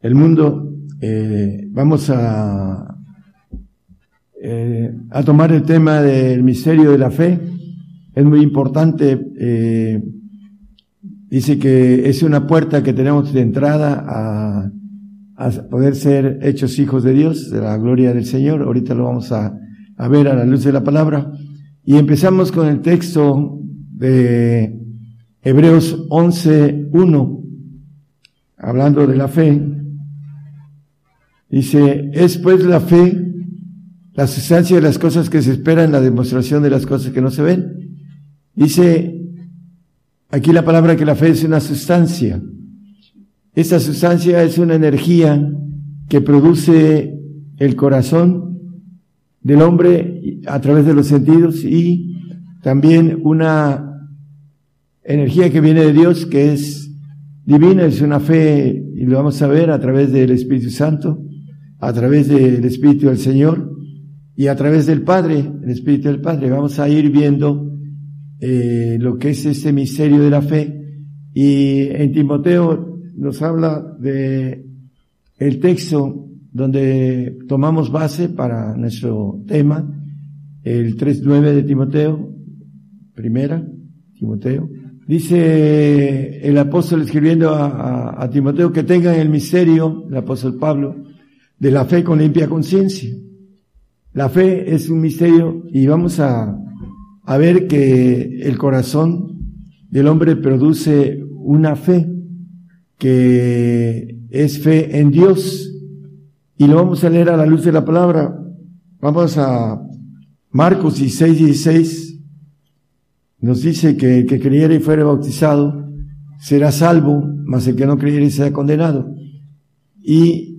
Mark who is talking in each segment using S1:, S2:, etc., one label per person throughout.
S1: el mundo, eh, vamos a, eh, a tomar el tema del misterio de la fe. Es muy importante. Eh, dice que es una puerta que tenemos de entrada a, a, poder ser hechos hijos de Dios, de la gloria del Señor. Ahorita lo vamos a, a ver a la luz de la palabra. Y empezamos con el texto de Hebreos 11.1, hablando de la fe. Dice, es pues la fe, la sustancia de las cosas que se esperan, la demostración de las cosas que no se ven. Dice aquí la palabra que la fe es una sustancia. Esta sustancia es una energía que produce el corazón del hombre a través de los sentidos y también una energía que viene de Dios que es divina, es una fe, y lo vamos a ver a través del Espíritu Santo, a través del Espíritu del Señor y a través del Padre, el Espíritu del Padre. Vamos a ir viendo eh, lo que es este misterio de la fe. Y en Timoteo nos habla de el texto donde tomamos base para nuestro tema, el 3.9 de Timoteo, primera, Timoteo. Dice el apóstol escribiendo a, a Timoteo que tengan el misterio, el apóstol Pablo, de la fe con limpia conciencia. La fe es un misterio y vamos a, a ver que el corazón del hombre produce una fe que es fe en Dios y lo vamos a leer a la luz de la palabra. Vamos a Marcos 16, 16. Nos dice que el que creyera y fuera bautizado será salvo, mas el que no creyera y sea condenado. Y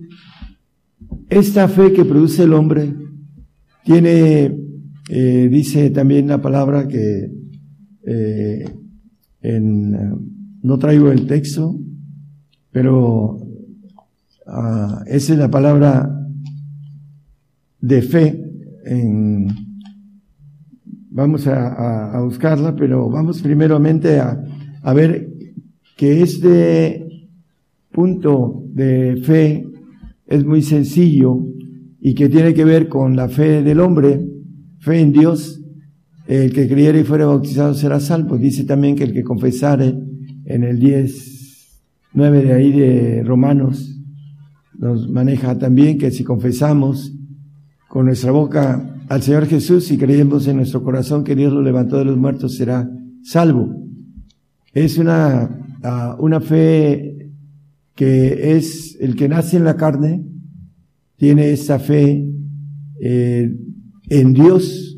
S1: esta fe que produce el hombre tiene, eh, dice también la palabra que eh, en, no traigo el texto, pero uh, esa es la palabra de fe. En, vamos a, a, buscarla, pero vamos primeramente a, a ver que este punto de fe es muy sencillo y que tiene que ver con la fe del hombre, fe en Dios. El que creyere y fuera bautizado será salvo. Dice también que el que confesare en el 10, 9 de ahí de Romanos, nos maneja también que si confesamos con nuestra boca al Señor Jesús y creemos en nuestro corazón que Dios lo levantó de los muertos, será salvo. Es una, ah, una fe que es el que nace en la carne, tiene esa fe eh, en Dios,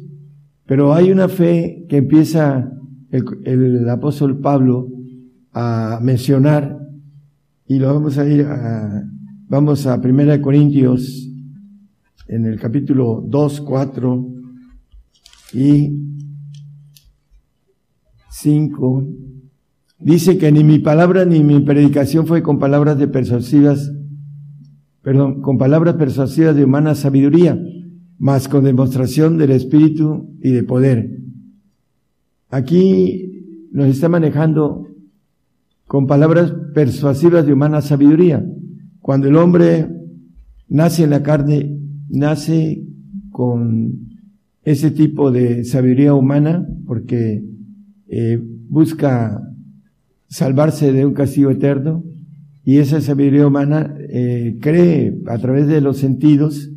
S1: pero hay una fe que empieza el, el, apóstol Pablo a mencionar y lo vamos a ir a, vamos a Primera de Corintios en el capítulo 2, 4 y 5 Dice que ni mi palabra ni mi predicación fue con palabras de persuasivas, perdón, con palabras persuasivas de humana sabiduría, mas con demostración del Espíritu y de poder. Aquí nos está manejando con palabras persuasivas de humana sabiduría. Cuando el hombre nace en la carne, nace con ese tipo de sabiduría humana porque eh, busca salvarse de un castigo eterno. Y esa sabiduría humana eh, cree a través de los sentidos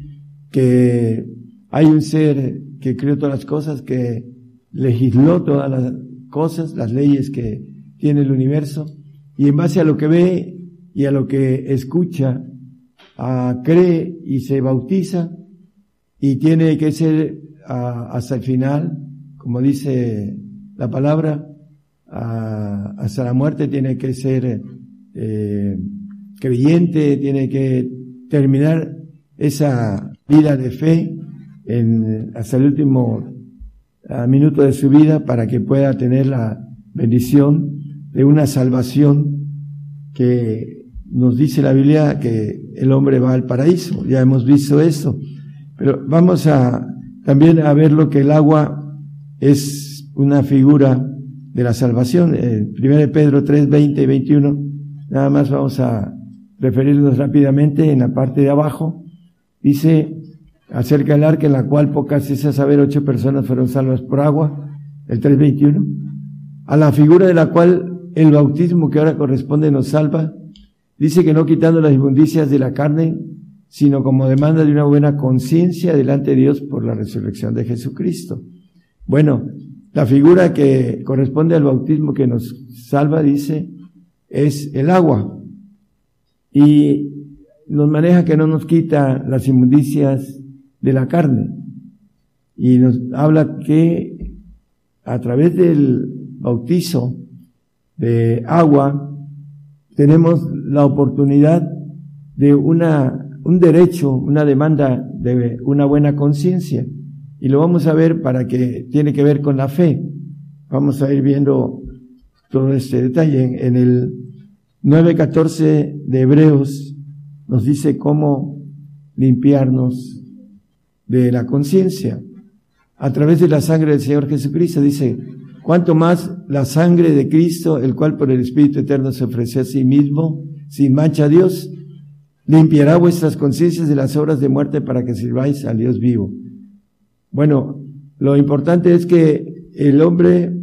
S1: que hay un ser que creó todas las cosas, que legisló todas las cosas, las leyes que tiene el universo, y en base a lo que ve y a lo que escucha, ah, cree y se bautiza, y tiene que ser ah, hasta el final, como dice la palabra, hasta la muerte tiene que ser eh, creyente tiene que terminar esa vida de fe en, hasta el último ah, minuto de su vida para que pueda tener la bendición de una salvación que nos dice la Biblia que el hombre va al paraíso. Ya hemos visto eso. Pero vamos a también a ver lo que el agua es una figura de la salvación. Eh, 1 Pedro 3, 20 y 21. Nada más vamos a referirnos rápidamente en la parte de abajo. Dice acerca del arca en la cual pocas es a saber ocho personas fueron salvas por agua. El 3.21. A la figura de la cual el bautismo que ahora corresponde nos salva. Dice que no quitando las inmundicias de la carne, sino como demanda de una buena conciencia delante de Dios por la resurrección de Jesucristo. Bueno, la figura que corresponde al bautismo que nos salva, dice, es el agua. Y nos maneja que no nos quita las inmundicias de la carne. Y nos habla que a través del bautizo de agua tenemos la oportunidad de una un derecho, una demanda de una buena conciencia. Y lo vamos a ver para que tiene que ver con la fe. Vamos a ir viendo todo este detalle. En, el 9.14 de Hebreos nos dice cómo limpiarnos de la conciencia a través de la sangre del Señor Jesucristo. Dice, cuanto más la sangre de Cristo, el cual por el Espíritu Eterno se ofreció a sí mismo, sin mancha a Dios, limpiará vuestras conciencias de las obras de muerte para que sirváis al Dios vivo. Bueno, lo importante es que el hombre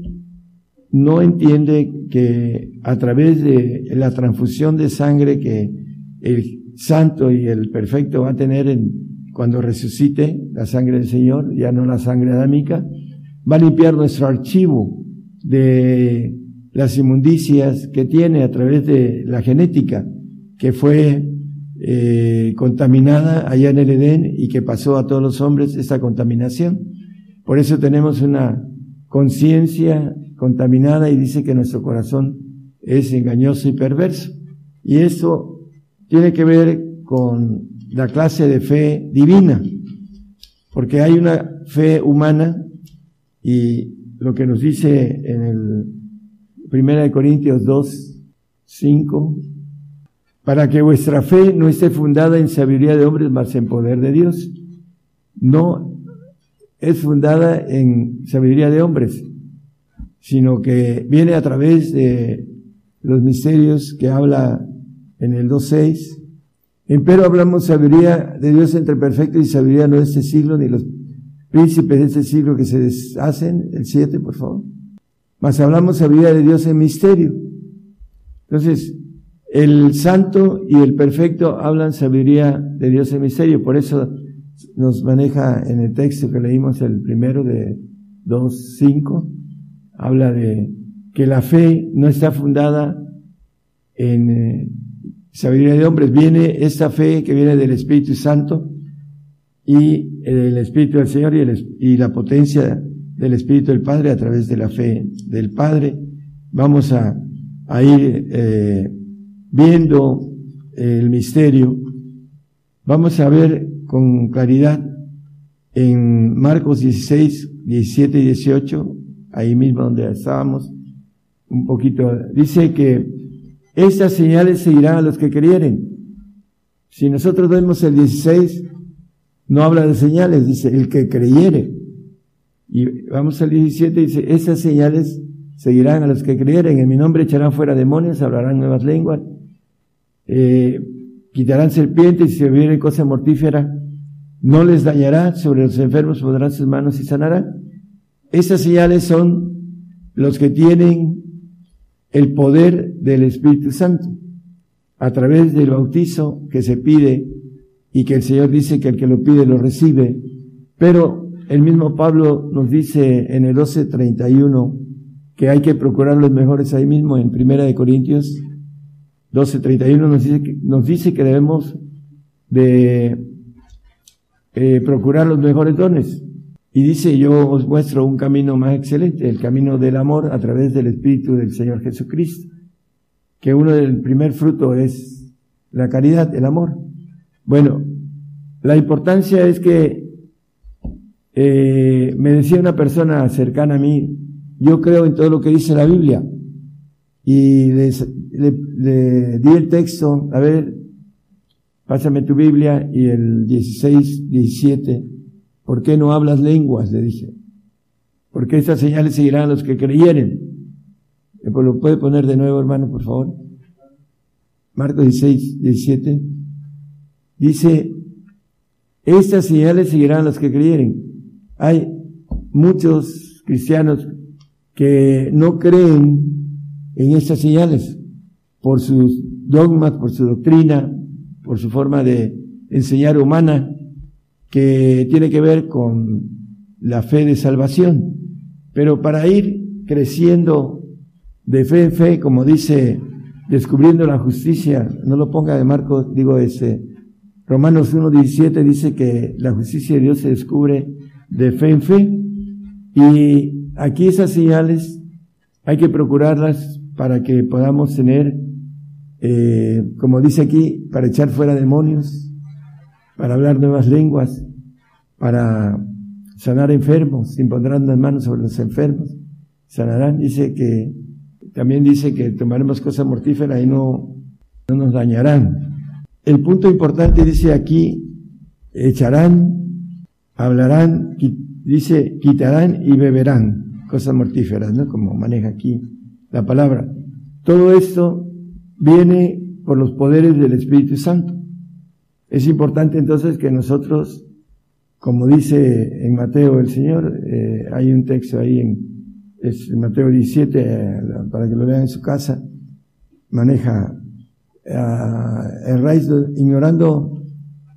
S1: no entiende que a través de la transfusión de sangre que el santo y el perfecto va a tener en, cuando resucite la sangre del Señor, ya no la sangre adámica, va a limpiar nuestro archivo de las inmundicias que tiene a través de la genética, que fue eh, contaminada allá en el Edén y que pasó a todos los hombres esa contaminación. Por eso tenemos una conciencia contaminada y dice que nuestro corazón es engañoso y perverso. Y eso tiene que ver con la clase de fe divina, porque hay una fe humana y lo que nos dice en el Primera de Corintios 2, 5, para que vuestra fe no esté fundada en sabiduría de hombres, mas en poder de Dios. No es fundada en sabiduría de hombres, sino que viene a través de los misterios que habla en el 2.6. Empero hablamos sabiduría de Dios entre perfecto y sabiduría no de este siglo, ni los príncipes de este siglo que se deshacen. El 7, por favor. Mas hablamos sabiduría de Dios en misterio. Entonces, el santo y el perfecto hablan sabiduría de Dios en misterio, por eso nos maneja en el texto que leímos el primero de 2.5, habla de que la fe no está fundada en eh, sabiduría de hombres, viene esta fe que viene del Espíritu Santo y el Espíritu del Señor y, la potencia del Espíritu del Padre a través de la fe del Padre. Vamos a, a ir eh, viendo el misterio, vamos a ver con claridad en Marcos 16, 17 y 18, ahí mismo donde estábamos, un poquito, dice que estas señales seguirán a los que creyeren. Si nosotros vemos el 16, no habla de señales, dice el que creyere. Y vamos al 17, dice, estas señales seguirán a los que creyeren. En mi nombre echarán fuera demonios, hablarán nuevas lenguas, eh, quitarán serpientes y si bebieren cosa mortífera, no les dañará, sobre los enfermos pondrán sus manos y sanarán. Esas señales son los que tienen el poder del Espíritu Santo a través del bautizo que se pide y que el Señor dice que el que lo pide lo recibe. Pero el mismo Pablo nos dice en el 12:31 que hay que procurar los mejores ahí mismo en Primera de Corintios 12.31 nos dice, que, nos dice que debemos de eh, procurar los mejores dones. Y dice, yo os muestro un camino más excelente, el camino del amor a través del Espíritu del Señor Jesucristo. Que uno del primer fruto es la caridad, el amor. Bueno, la importancia es que eh, me decía una persona cercana a mí, yo creo en todo lo que dice la Biblia. Y le, le di el texto, a ver, pásame tu Biblia y el 16, 17, ¿por qué no hablas lenguas? Le dije. Porque estas señales seguirán a los que creyeren. ¿Lo puede poner de nuevo, hermano, por favor? Marcos 16, 17. Dice, estas señales seguirán a los que creyeren. Hay muchos cristianos que no creen en estas señales por sus dogmas, por su doctrina, por su forma de enseñar humana, que tiene que ver con la fe de salvación. Pero para ir creciendo de fe en fe, como dice, descubriendo la justicia, no lo ponga de Marco, digo ese, Romanos 1.17 dice que la justicia de Dios se descubre de fe en fe. Y aquí esas señales hay que procurarlas para que podamos tener, eh, como dice aquí, para echar fuera demonios, para hablar nuevas lenguas, para sanar enfermos, impondrán las manos sobre los enfermos, sanarán. Dice que, también dice que tomaremos cosas mortíferas y no, no nos dañarán. El punto importante dice aquí, echarán, hablarán, dice, quitarán y beberán, cosas mortíferas, ¿no? Como maneja aquí la palabra. Todo esto viene por los poderes del Espíritu Santo. Es importante entonces que nosotros, como dice en Mateo el Señor, eh, hay un texto ahí en, es Mateo 17, eh, para que lo vean en su casa, maneja el raíz ignorando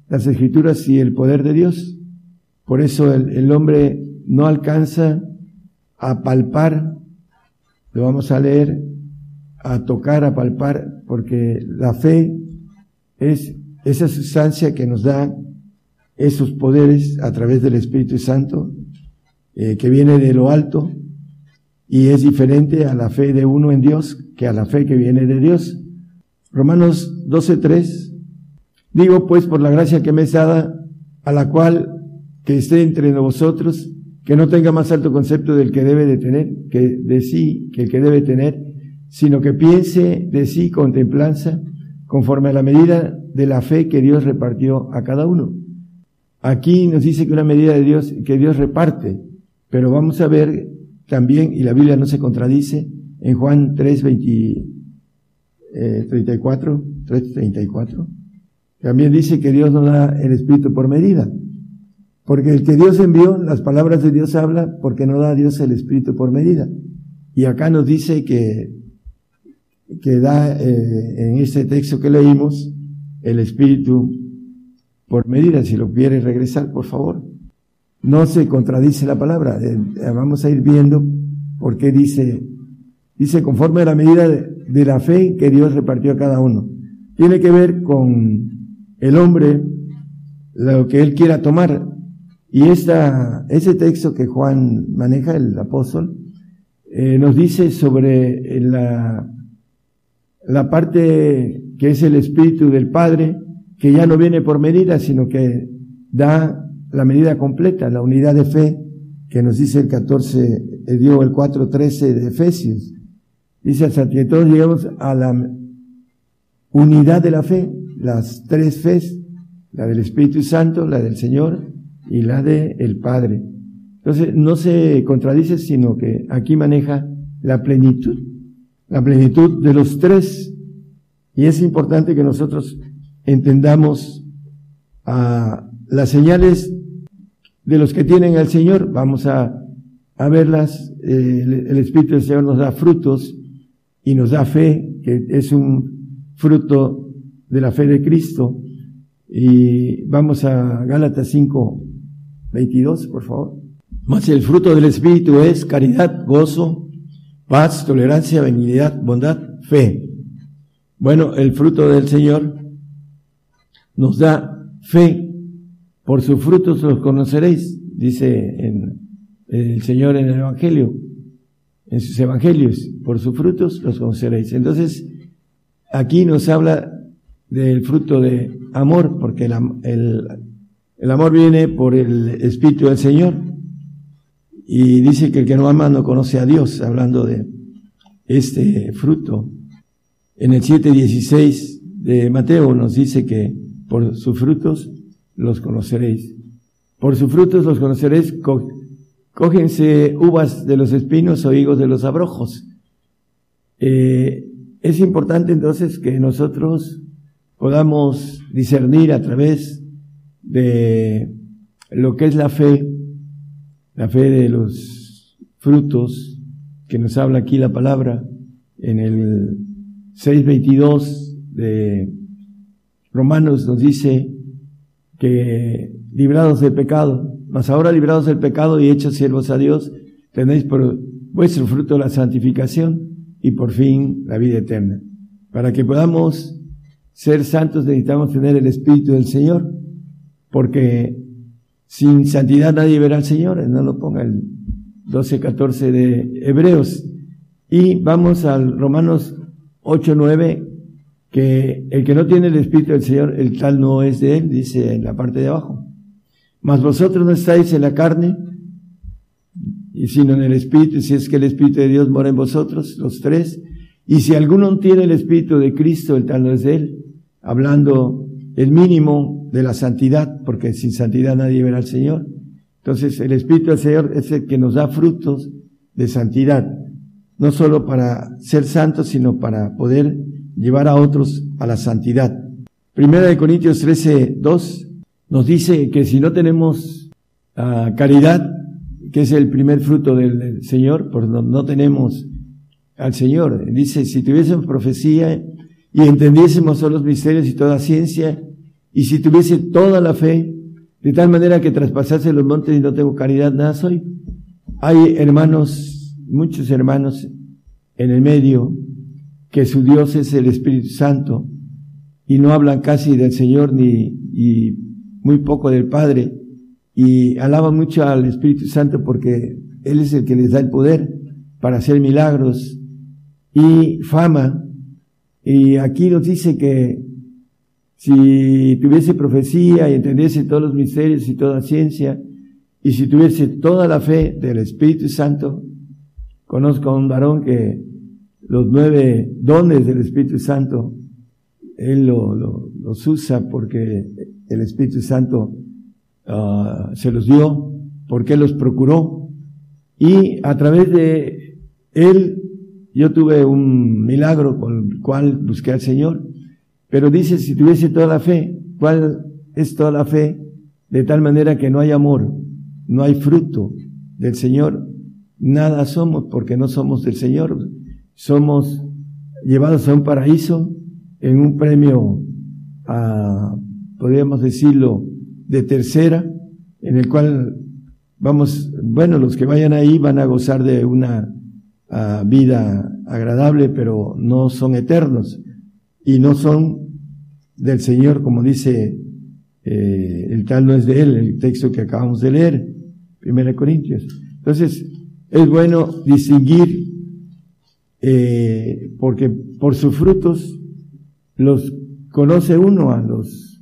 S1: las escrituras y el poder de Dios. Por eso el, hombre no alcanza a palpar, lo vamos a leer, a tocar, a palpar, porque la fe es esa sustancia que nos da esos poderes a través del Espíritu Santo, eh, que viene de lo alto, y es diferente a la fe de uno en Dios que a la fe que viene de Dios. Romanos 12.3. Digo pues por la gracia que me es dada, a la cual que esté entre vosotros, que no tenga más alto concepto del que debe de tener, que de sí, que el que debe tener, sino que piense de sí con templanza, conforme a la medida de la fe que Dios repartió a cada uno. Aquí nos dice que una medida de Dios, que Dios reparte, pero vamos a ver también, y la Biblia no se contradice, en Juan 3, 34, 334, también dice que Dios no da el Espíritu por medida. Porque el que Dios envió, las palabras de Dios habla porque no da a Dios el Espíritu por medida. Y acá nos dice que, que da eh, en este texto que leímos el Espíritu por medida. Si lo quiere regresar, por favor. No se contradice la palabra. Eh, vamos a ir viendo por qué dice, dice conforme a la medida de la fe que Dios repartió a cada uno. Tiene que ver con el hombre, lo que él quiera tomar. Y esta, ese texto que Juan maneja, el apóstol, eh, nos dice sobre la, la parte que es el espíritu del Padre, que ya no viene por medida, sino que da la medida completa, la unidad de fe, que nos dice el 14, eh, dio el 4.13 de Efesios. Dice hasta que todos llegamos a la unidad de la fe, las tres fes, la del Espíritu Santo, la del Señor y la del el Padre. Entonces no se contradice, sino que aquí maneja la plenitud, la plenitud de los tres. Y es importante que nosotros entendamos a las señales de los que tienen al Señor. Vamos a, a verlas. el Espíritu del Señor nos da frutos y nos da fe, que es un fruto de la fe de Cristo. Y vamos a Gálatas 5, 22, por favor. Más el fruto del Espíritu es caridad, gozo, paz, tolerancia, benignidad, bondad, fe. Bueno, el fruto del Señor nos da fe. Por sus frutos los conoceréis, dice el Señor en el Evangelio en sus evangelios, por sus frutos los conoceréis. Entonces, aquí nos habla del fruto de amor, porque el, el amor viene por el Espíritu del Señor. Y dice que el que no ama no conoce a Dios, hablando de este fruto. En el 7.16 de Mateo nos dice que por sus frutos los conoceréis. Por sus frutos los conoceréis. Cógense uvas de los espinos o higos de los abrojos. Eh, es importante entonces que nosotros podamos discernir a través de lo que es la fe, la fe de los frutos que nos habla aquí la palabra en el 6.22 de Romanos nos dice que librados del pecado, mas ahora librados del pecado y hechos siervos a Dios, tenéis por vuestro fruto la santificación y por fin la vida eterna. Para que podamos ser santos necesitamos tener el Espíritu del Señor, porque sin santidad nadie verá al Señor, no lo ponga el 12, 14 de Hebreos. Y vamos al Romanos 8, 9, que el que no tiene el Espíritu del Señor, el tal no es de él, dice en la parte de abajo. Mas vosotros no estáis en la carne, sino en el Espíritu, si es que el Espíritu de Dios mora en vosotros, los tres. Y si alguno tiene el Espíritu de Cristo, el tal no es de él, hablando el mínimo de la santidad, porque sin santidad nadie verá al Señor. Entonces el Espíritu del Señor es el que nos da frutos de santidad, no solo para ser santos, sino para poder llevar a otros a la santidad. Primera de Corintios 13, 2 nos dice que si no tenemos uh, caridad, que es el primer fruto del, Señor, pues no, no, tenemos al Señor. Dice, si tuviésemos profecía y entendiésemos todos los misterios y toda ciencia, y si tuviese toda la fe, de tal manera que traspasase los montes y no tengo caridad, nada soy. Hay hermanos, muchos hermanos en el medio que su Dios es el Espíritu Santo y no hablan casi del Señor ni y muy poco del Padre y alaban mucho al Espíritu Santo porque Él es el que les da el poder para hacer milagros y fama. Y aquí nos dice que si tuviese profecía y entendiese todos los misterios y toda ciencia, y si tuviese toda la fe del Espíritu Santo, conozco a un varón que los nueve dones del Espíritu Santo, él lo, los usa porque el Espíritu Santo uh, se los dio, porque los procuró. Y a través de él, yo tuve un milagro con el cual busqué al Señor. Pero dice, si tuviese toda la fe, ¿cuál es toda la fe? De tal manera que no hay amor, no hay fruto del Señor, nada somos porque no somos del Señor somos llevados a un paraíso en un premio, a, podríamos decirlo, de tercera, en el cual vamos, bueno, los que vayan ahí van a gozar de una vida agradable, pero no son eternos y no son del Señor, como dice eh, el tal no es de él, el texto que acabamos de leer, Primera Corintios. Entonces, es bueno distinguir eh, porque por sus frutos los conoce uno a los,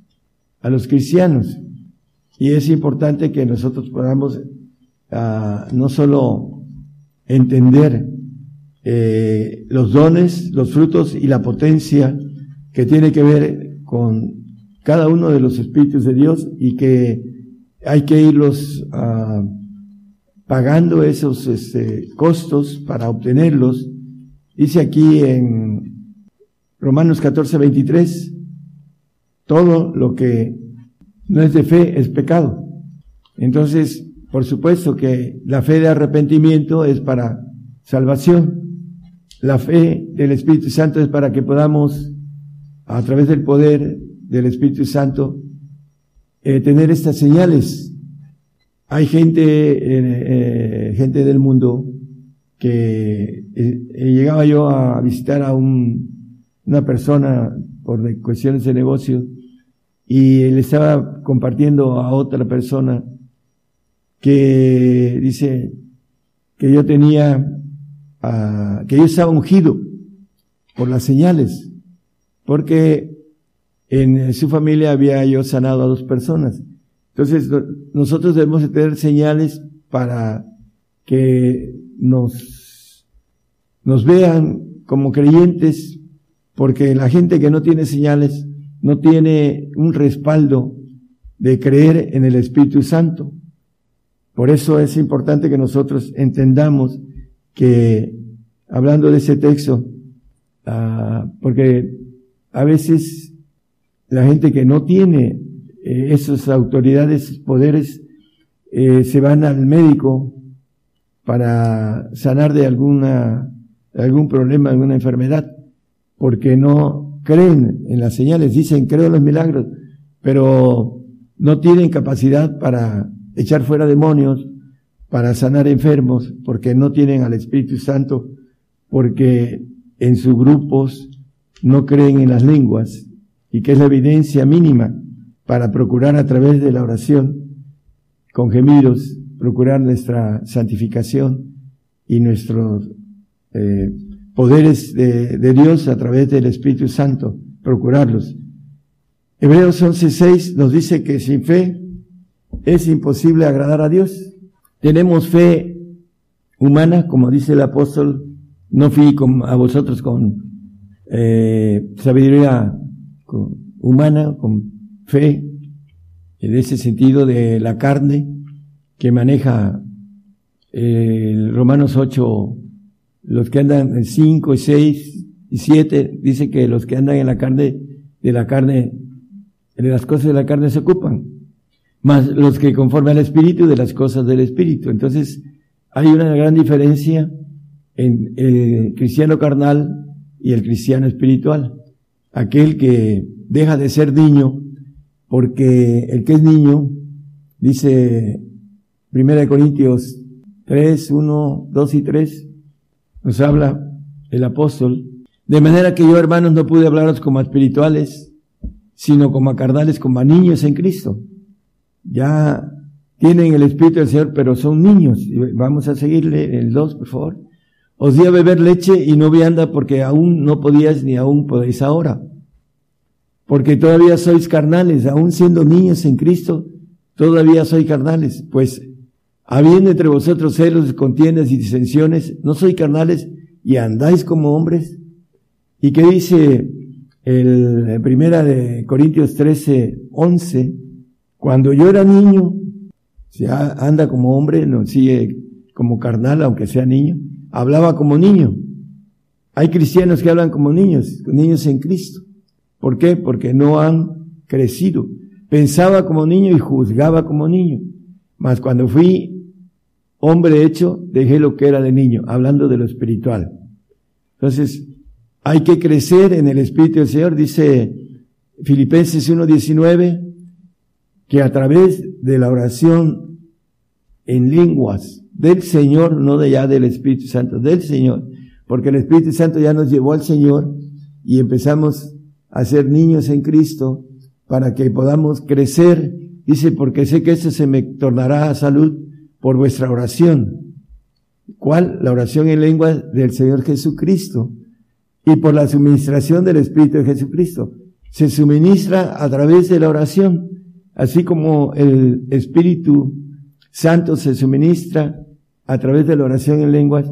S1: a los cristianos. Y es importante que nosotros podamos ah, no solo entender eh, los dones, los frutos y la potencia que tiene que ver con cada uno de los espíritus de Dios y que hay que irlos ah, pagando esos este, costos para obtenerlos Dice aquí en Romanos 14, 23, todo lo que no es de fe es pecado. Entonces, por supuesto que la fe de arrepentimiento es para salvación. La fe del Espíritu Santo es para que podamos, a través del poder del Espíritu Santo, eh, tener estas señales. Hay gente, eh, gente del mundo que eh, llegaba yo a visitar a un, una persona por cuestiones de negocio y le estaba compartiendo a otra persona que dice que yo tenía, que yo estaba ungido por las señales, porque en su familia había yo sanado a dos personas. Entonces, nosotros debemos tener señales para que nos, nos vean como creyentes, porque la gente que no tiene señales no tiene un respaldo de creer en el Espíritu Santo. Por eso es importante que nosotros entendamos que, hablando de ese texto, ah, porque a veces la gente que no tiene eh, esas autoridades, poderes, eh, se van al médico para sanar de alguna, algún problema, alguna enfermedad, porque no creen en las señales, dicen creo en los milagros, pero no tienen capacidad para echar fuera demonios, para sanar enfermos, porque no tienen al Espíritu Santo, porque en sus grupos no creen en las lenguas, y que es la evidencia mínima para procurar a través de la oración, con gemidos, procurar nuestra santificación y nuestros eh, poderes de, de, Dios a través del Espíritu Santo, procurarlos. Hebreos 11.6 nos dice que sin fe es imposible agradar a Dios. Tenemos fe humana, como dice el apóstol, no fui a vosotros con eh, sabiduría humana, con fe, en ese sentido de la carne que maneja eh, Romanos 8, los que andan en 5 y 6 y 7, dice que los que andan en la carne, de la carne, de las cosas de la carne se ocupan más los que conforme al Espíritu de las cosas del Espíritu. Entonces, hay una gran diferencia en el cristiano carnal y el cristiano espiritual. Aquel que deja de ser niño, porque el que es niño, dice Primera de Corintios 3, 1, 2 y 3, nos habla el apóstol, de manera que yo, hermanos, no pude hablaros como espirituales, sino como a carnales, como a niños en Cristo ya tienen el Espíritu del Señor, pero son niños. Vamos a seguirle el 2, por favor. Os di a beber leche y no vianda porque aún no podías ni aún podéis ahora. Porque todavía sois carnales, aún siendo niños en Cristo, todavía sois carnales. Pues habiendo entre vosotros celos, contiendas y disensiones, no sois carnales y andáis como hombres. ¿Y qué dice el primera de Corintios 13, 11? Cuando yo era niño, se anda como hombre, no sigue como carnal, aunque sea niño, hablaba como niño. Hay cristianos que hablan como niños, niños en Cristo. ¿Por qué? Porque no han crecido. Pensaba como niño y juzgaba como niño. Mas cuando fui hombre hecho, dejé lo que era de niño, hablando de lo espiritual. Entonces, hay que crecer en el Espíritu del Señor, dice Filipenses 1.19, que a través de la oración en lenguas del Señor, no de ya del Espíritu Santo, del Señor, porque el Espíritu Santo ya nos llevó al Señor y empezamos a ser niños en Cristo para que podamos crecer. Dice, porque sé que eso se me tornará a salud por vuestra oración. ¿Cuál? La oración en lengua del Señor Jesucristo y por la suministración del Espíritu de Jesucristo. Se suministra a través de la oración así como el Espíritu Santo se suministra a través de la oración en lenguas,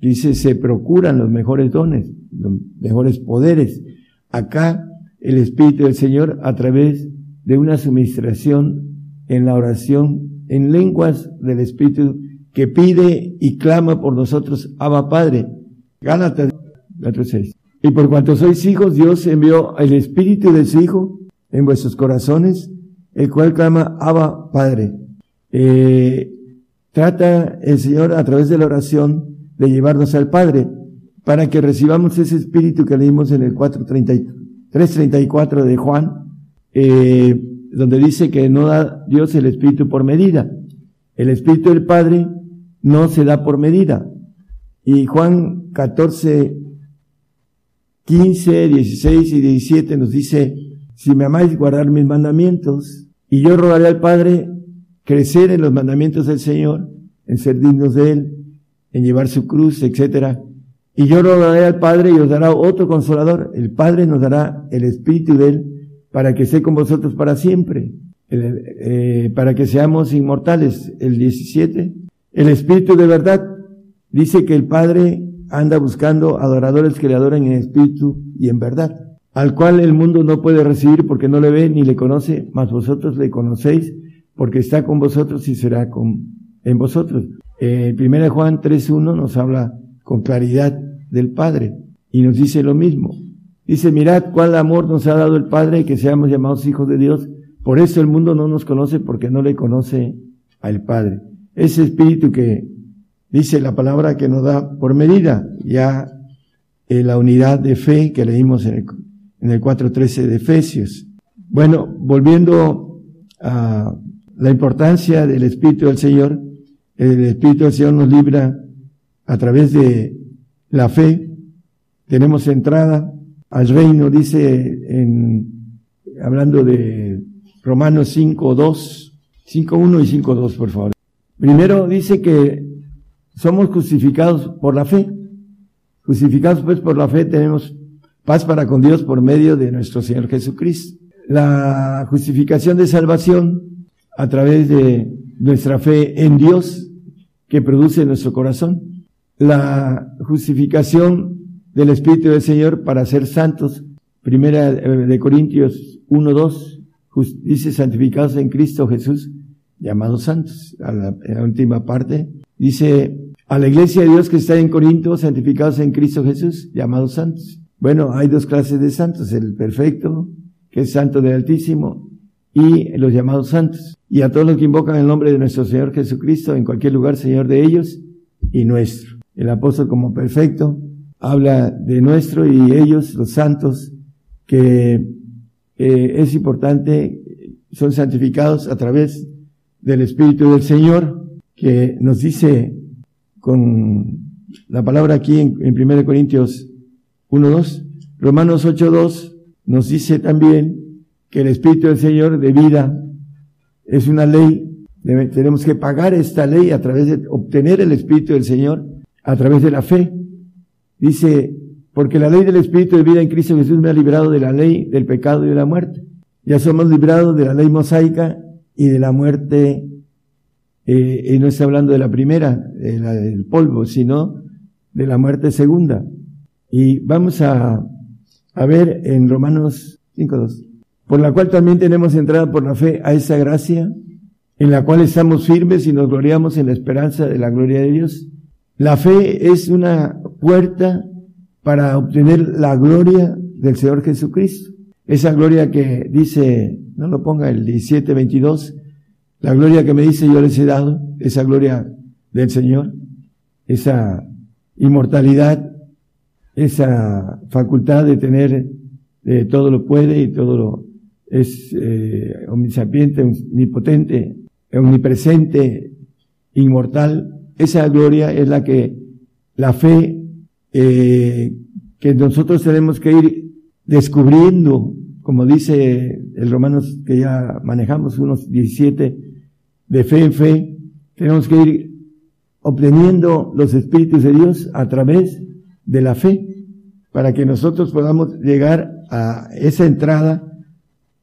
S1: dice, se procuran los mejores dones, los mejores poderes. Acá el Espíritu del Señor a través de una suministración en la oración en lenguas del Espíritu que pide y clama por nosotros, Abba Padre. Gálatas 4.6. Y por cuanto sois hijos, Dios envió el Espíritu de su Hijo en vuestros corazones, el cual clama Abba Padre. Eh, trata el Señor a través de la oración de llevarnos al Padre para que recibamos ese espíritu que leímos en el 3.34 de Juan, eh, donde dice que no da Dios el espíritu por medida. El espíritu del Padre no se da por medida. Y Juan 14, 15, 16 y 17 nos dice, si me amáis, guardar mis mandamientos. Y yo rogaré al Padre crecer en los mandamientos del Señor, en ser dignos de Él, en llevar su cruz, etc. Y yo rogaré al Padre y os dará otro consolador. El Padre nos dará el Espíritu de Él para que esté con vosotros para siempre, eh, para que seamos inmortales. El 17, el Espíritu de verdad dice que el Padre anda buscando adoradores que le adoren en espíritu y en verdad, al cual el mundo no puede recibir porque no le ve ni le conoce, mas vosotros le conocéis porque está con vosotros y será con, en vosotros. Eh, 1 Juan 3.1 nos habla con claridad del Padre y nos dice lo mismo. Dice, mirad cuál amor nos ha dado el Padre que seamos llamados hijos de Dios. Por eso el mundo no nos conoce porque no le conoce al Padre. Ese espíritu que dice la palabra que nos da por medida ya eh, la unidad de fe que leímos en el, en el 4.13 de Efesios. Bueno, volviendo a la importancia del Espíritu del Señor, el Espíritu del Señor nos libra a través de la fe. Tenemos entrada al reino, dice en, hablando de Romanos 5, 2, 5, 1 y 5, 2, por favor. Primero dice que somos justificados por la fe. Justificados pues por la fe tenemos paz para con Dios por medio de nuestro Señor Jesucristo. La justificación de salvación a través de nuestra fe en Dios que produce nuestro corazón. La justificación del Espíritu del Señor para ser santos. Primera de Corintios 1, 2, dice santificados en Cristo Jesús, llamados santos. A la, última parte dice a la iglesia de Dios que está en Corinto, santificados en Cristo Jesús, llamados santos. Bueno, hay dos clases de santos, el perfecto, que es santo del Altísimo, y los llamados santos. Y a todos los que invocan el nombre de nuestro Señor Jesucristo, en cualquier lugar, Señor de ellos y nuestro. El apóstol como perfecto habla de nuestro y ellos, los santos, que eh, es importante, son santificados a través del Espíritu del Señor, que nos dice con la palabra aquí en, en 1 Corintios 1.2, Romanos 8.2 nos dice también que el Espíritu del Señor de vida es una ley, tenemos que pagar esta ley a través de obtener el Espíritu del Señor, a través de la fe. Dice, porque la ley del Espíritu de vida en Cristo Jesús me ha librado de la ley del pecado y de la muerte. Ya somos librados de la ley mosaica y de la muerte, eh, y no está hablando de la primera, de la del polvo, sino de la muerte segunda. Y vamos a, a ver en Romanos 5.2, por la cual también tenemos entrada por la fe a esa gracia, en la cual estamos firmes y nos gloriamos en la esperanza de la gloria de Dios. La fe es una puerta para obtener la gloria del Señor Jesucristo. Esa gloria que dice, no lo ponga el 17-22, la gloria que me dice yo les he dado, esa gloria del Señor, esa inmortalidad, esa facultad de tener eh, todo lo puede y todo lo es eh, omnisapiente, omnipotente, omnipresente, inmortal, esa gloria es la que la fe eh, que nosotros tenemos que ir descubriendo, como dice el Romanos que ya manejamos, unos 17, de fe en fe, tenemos que ir obteniendo los espíritus de Dios a través de la fe, para que nosotros podamos llegar a esa entrada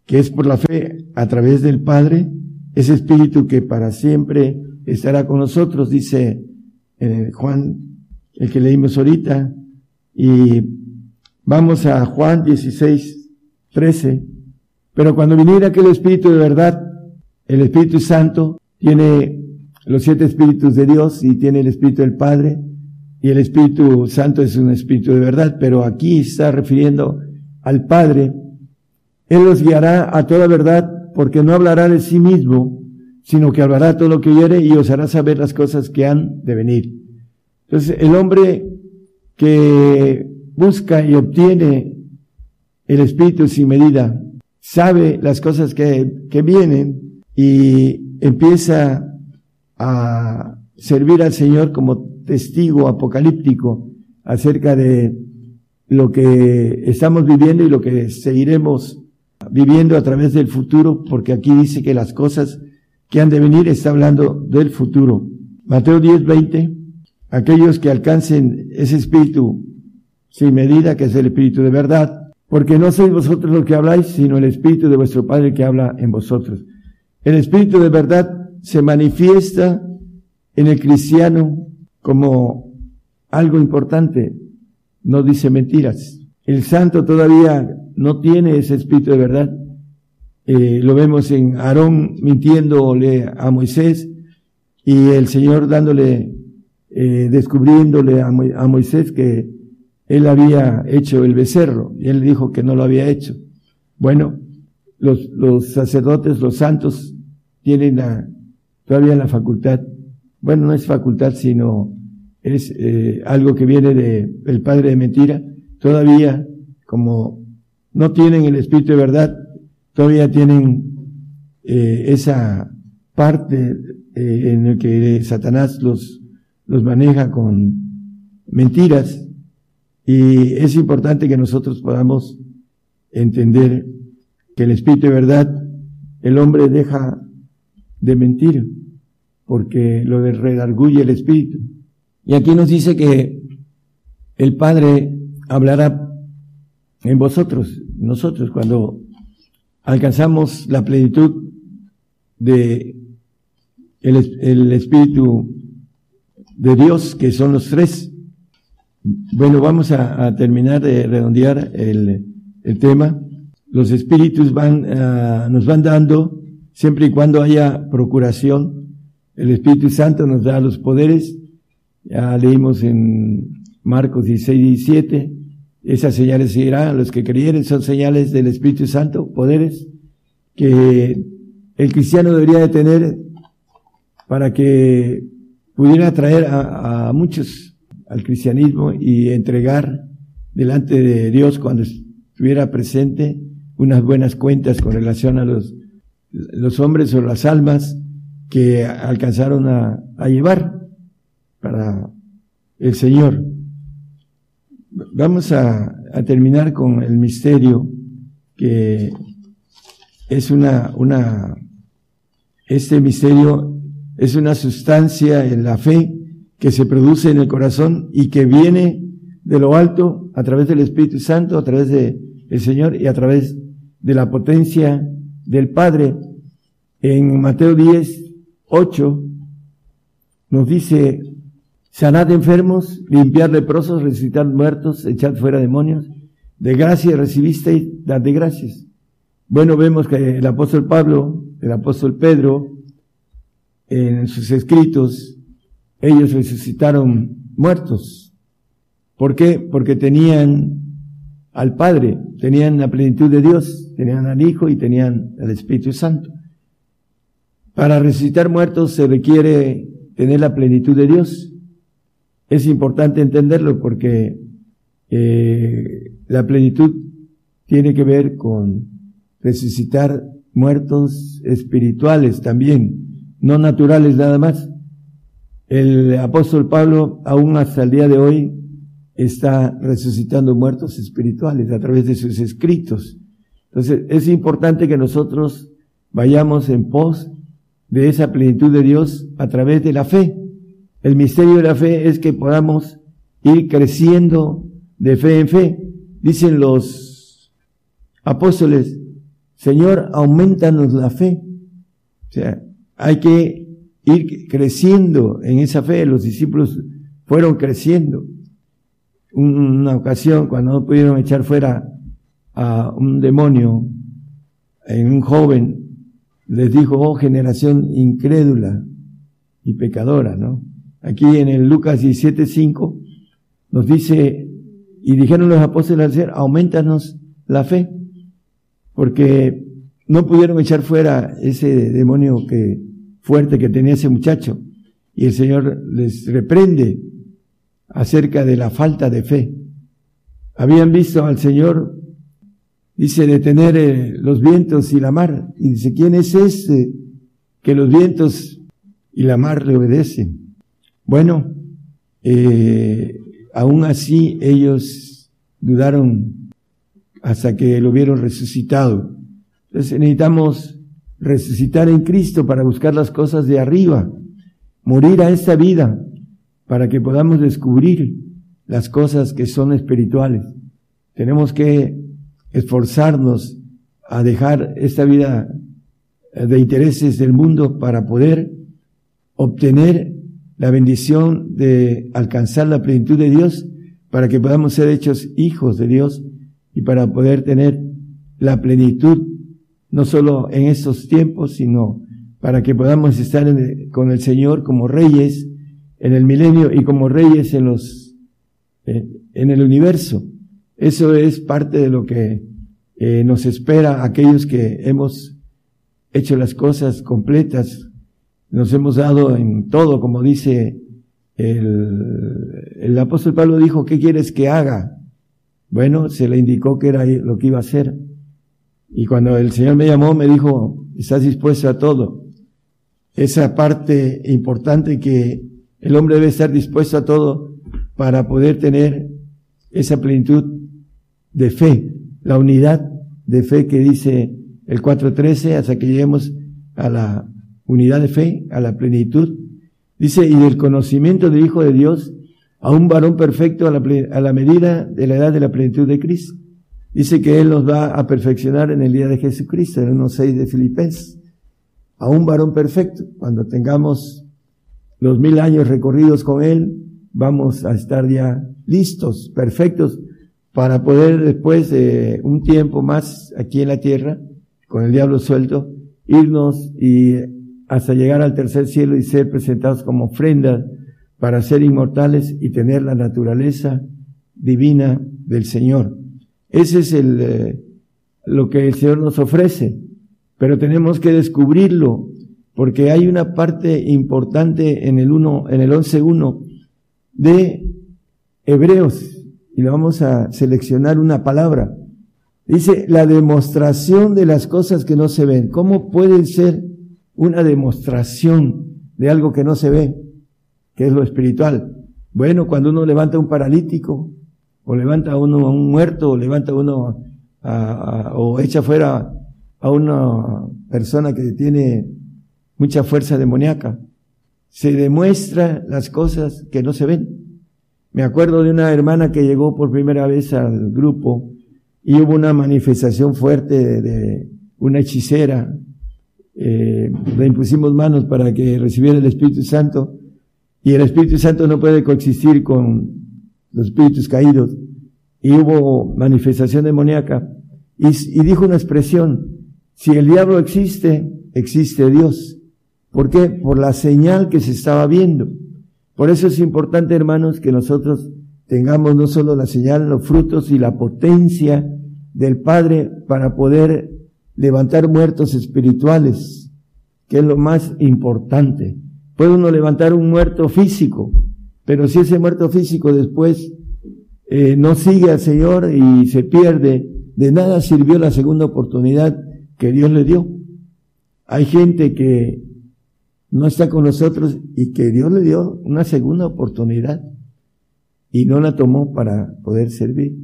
S1: que es por la fe a través del Padre, ese espíritu que para siempre estará con nosotros, dice eh, Juan, el que leímos ahorita, y vamos a Juan 16, 13. Pero cuando viniera aquel Espíritu de verdad, el Espíritu Santo tiene los siete Espíritus de Dios y tiene el Espíritu del Padre, y el Espíritu Santo es un Espíritu de verdad, pero aquí está refiriendo al Padre. Él los guiará a toda verdad, porque no hablará de sí mismo, sino que hablará todo lo que oyere y os hará saber las cosas que han de venir. Entonces, el hombre que busca y obtiene el Espíritu sin medida, sabe las cosas que, que vienen y empieza a servir al Señor como testigo apocalíptico acerca de lo que estamos viviendo y lo que seguiremos viviendo a través del futuro, porque aquí dice que las cosas que han de venir está hablando del futuro. Mateo 10, 20. Aquellos que alcancen ese espíritu sin medida, que es el espíritu de verdad, porque no sois vosotros los que habláis, sino el Espíritu de vuestro Padre que habla en vosotros. El Espíritu de verdad se manifiesta en el cristiano como algo importante, no dice mentiras. El santo todavía no tiene ese espíritu de verdad. Eh, lo vemos en Aarón mintiéndole a Moisés y el Señor dándole, eh, descubriéndole a, Moisés que él había hecho el becerro y él dijo que no lo había hecho. Bueno, los, los sacerdotes, los santos, tienen la, todavía la facultad, bueno, no es facultad, sino es eh, algo que viene de, del padre de mentira, todavía como no tienen el espíritu de verdad, todavía tienen eh, esa parte eh, en el que Satanás los, los maneja con mentiras. Y es importante que nosotros podamos entender que el espíritu de verdad, el hombre deja de mentir porque lo redarguye el espíritu. Y aquí nos dice que el Padre hablará en vosotros, nosotros, cuando alcanzamos la plenitud de el, Espíritu de Dios, que son los tres. Bueno, vamos a, terminar de redondear el, tema. Los espíritus van, ah, nos van dando, siempre y cuando haya procuración, el Espíritu Santo nos da los poderes. Ya leímos en Marcos 16, 17, esas señales seguirán a los que creyeren, son señales del Espíritu Santo, poderes que el cristiano debería de tener para que pudiera atraer a, muchos al cristianismo y entregar delante de Dios cuando estuviera presente unas buenas cuentas con relación a los, los hombres o las almas que alcanzaron a, a llevar para el Señor. Vamos a, terminar con el misterio que es una, una, este misterio es una sustancia en la fe que se produce en el corazón y que viene de lo alto a través del Espíritu Santo, a través del Señor y a través de la potencia del Padre. En Mateo 10, 8 nos dice sanad enfermos, limpiar leprosos, resucitar muertos, echar fuera demonios. De gracia recibisteis, dad de gracias. Bueno, vemos que el apóstol Pablo, el apóstol Pedro, en sus escritos, ellos resucitaron muertos. ¿Por qué? Porque tenían al Padre, tenían la plenitud de Dios, tenían al Hijo y tenían al Espíritu Santo. Para resucitar muertos se requiere tener la plenitud de Dios es importante entenderlo porque eh, la plenitud tiene que ver con resucitar muertos espirituales también, no naturales nada más. El apóstol Pablo, aún hasta el día de hoy, está resucitando muertos espirituales a través de sus escritos. Entonces, es importante que nosotros vayamos en pos de esa plenitud de Dios a través de la fe. El misterio de la fe es que podamos ir creciendo de fe en fe. Dicen los apóstoles, Señor, aumentanos la fe. O sea, hay que ir creciendo en esa fe. Los discípulos fueron creciendo. Una ocasión, cuando no pudieron echar fuera a un demonio en un joven, les dijo, oh generación incrédula y pecadora, ¿no? Aquí en el Lucas 17:5 nos dice, y dijeron los apóstoles al ser, aumentanos la fe, porque no pudieron echar fuera ese demonio que, fuerte que tenía ese muchacho. Y el Señor les reprende acerca de la falta de fe. Habían visto al Señor, dice, detener eh, los vientos y la mar. Y dice, ¿quién es ese que los vientos y la mar le obedecen? Bueno, eh, aún así ellos dudaron hasta que lo vieron resucitado. Entonces necesitamos resucitar en Cristo para buscar las cosas de arriba, morir a esta vida para que podamos descubrir las cosas que son espirituales. Tenemos que esforzarnos a dejar esta vida de intereses del mundo para poder obtener la bendición de alcanzar la plenitud de Dios para que podamos ser hechos hijos de Dios y para poder tener la plenitud no solo en estos tiempos, sino para que podamos estar con el Señor como reyes en el milenio y como reyes en los en el universo. Eso es parte de lo que eh, nos espera aquellos que hemos hecho las cosas completas, nos hemos dado en todo, como dice el, el apóstol Pablo dijo, ¿qué quieres que haga? Bueno, se le indicó que era lo que iba a hacer. Y cuando el Señor me llamó, me dijo, estás dispuesto a todo. Esa parte importante que el hombre debe estar dispuesto a todo para poder tener esa plenitud de fe, la unidad de fe que dice el 4.13 hasta que lleguemos a la unidad de fe, a la plenitud. Dice, y del conocimiento del Hijo de Dios a un varón perfecto a la, a la medida de la edad de la plenitud de Cristo. Dice que Él nos va a perfeccionar en el día de Jesucristo, en 1.6 de Filipenses. A un varón perfecto. Cuando tengamos los mil años recorridos con Él, vamos a estar ya listos, perfectos, para poder después de un tiempo más aquí en la tierra, con el diablo suelto, irnos y hasta llegar al tercer cielo y ser presentados como ofrendas para ser inmortales y tener la naturaleza divina del Señor. Ese es el, eh, lo que el Señor nos ofrece, pero tenemos que descubrirlo, porque hay una parte importante en el uno, en el 11.1 de Hebreos, y le vamos a seleccionar una palabra. Dice, la demostración de las cosas que no se ven. ¿Cómo puede ser una demostración de algo que no se ve? Que es lo espiritual. Bueno, cuando uno levanta un paralítico, o levanta a uno a un muerto, o levanta a uno a, o echa fuera a una persona que tiene mucha fuerza demoníaca, se demuestra las cosas que no se ven. Me acuerdo de una hermana que llegó por primera vez al grupo y hubo una manifestación fuerte de, una hechicera. Eh, le impusimos manos para que recibiera el Espíritu Santo y el Espíritu Santo no puede coexistir con los espíritus caídos. Y hubo manifestación demoníaca y, y dijo una expresión, si el diablo existe, existe Dios. ¿Por qué? Por la señal que se estaba viendo. Por eso es importante, hermanos, que nosotros tengamos no solo la señal, los frutos y la potencia del Padre para poder levantar muertos espirituales, que es lo más importante. Puede uno levantar un muerto físico, pero si ese muerto físico después eh, no sigue al Señor y se pierde, de nada sirvió la segunda oportunidad que Dios le dio. Hay gente que no está con nosotros y que Dios le dio una segunda oportunidad y no la tomó para poder servir.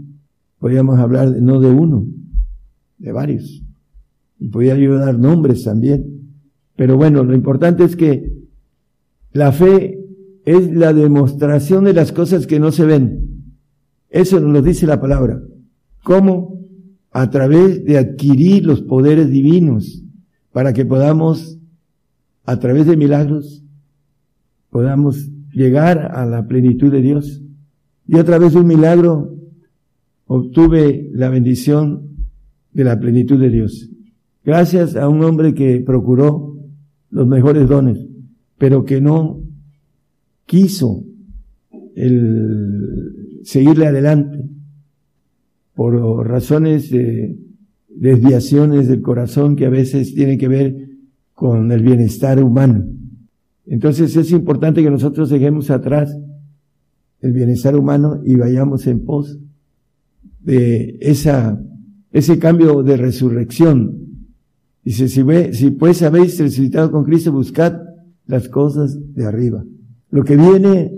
S1: Podríamos hablar no de uno, de varios. Y podría yo dar nombres también. Pero bueno, lo importante es que la fe es la demostración de las cosas que no se ven. Eso nos dice la palabra. ¿Cómo? A través de adquirir los poderes divinos para que podamos a través de milagros podamos llegar a la plenitud de Dios. Y a través de un milagro obtuve la bendición de la plenitud de Dios. Gracias a un hombre que procuró los mejores dones, pero que no quiso el seguirle adelante por razones de desviaciones del corazón que a veces tienen que ver con el bienestar humano. Entonces es importante que nosotros dejemos atrás el bienestar humano y vayamos en pos de esa, ese cambio de resurrección. Dice, si, ve, si pues habéis resucitado con Cristo, buscad las cosas de arriba. Lo que viene,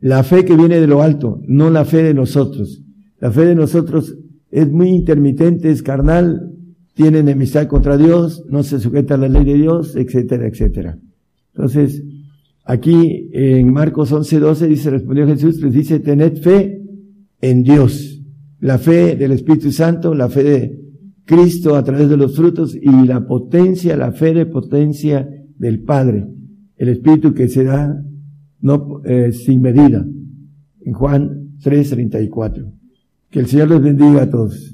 S1: la fe que viene de lo alto, no la fe de nosotros. La fe de nosotros es muy intermitente, es carnal, tiene enemistad contra Dios, no se sujeta a la ley de Dios, etcétera, etcétera. Entonces, aquí en Marcos 11, 12 dice, respondió Jesús, les dice, tened fe en Dios. la fe del Espíritu Santo, la fe de Cristo a través de los frutos y la potencia, la fe de potencia del Padre, el Espíritu que se da no, eh, sin medida. En Juan 3:34. Que el Señor les bendiga a todos.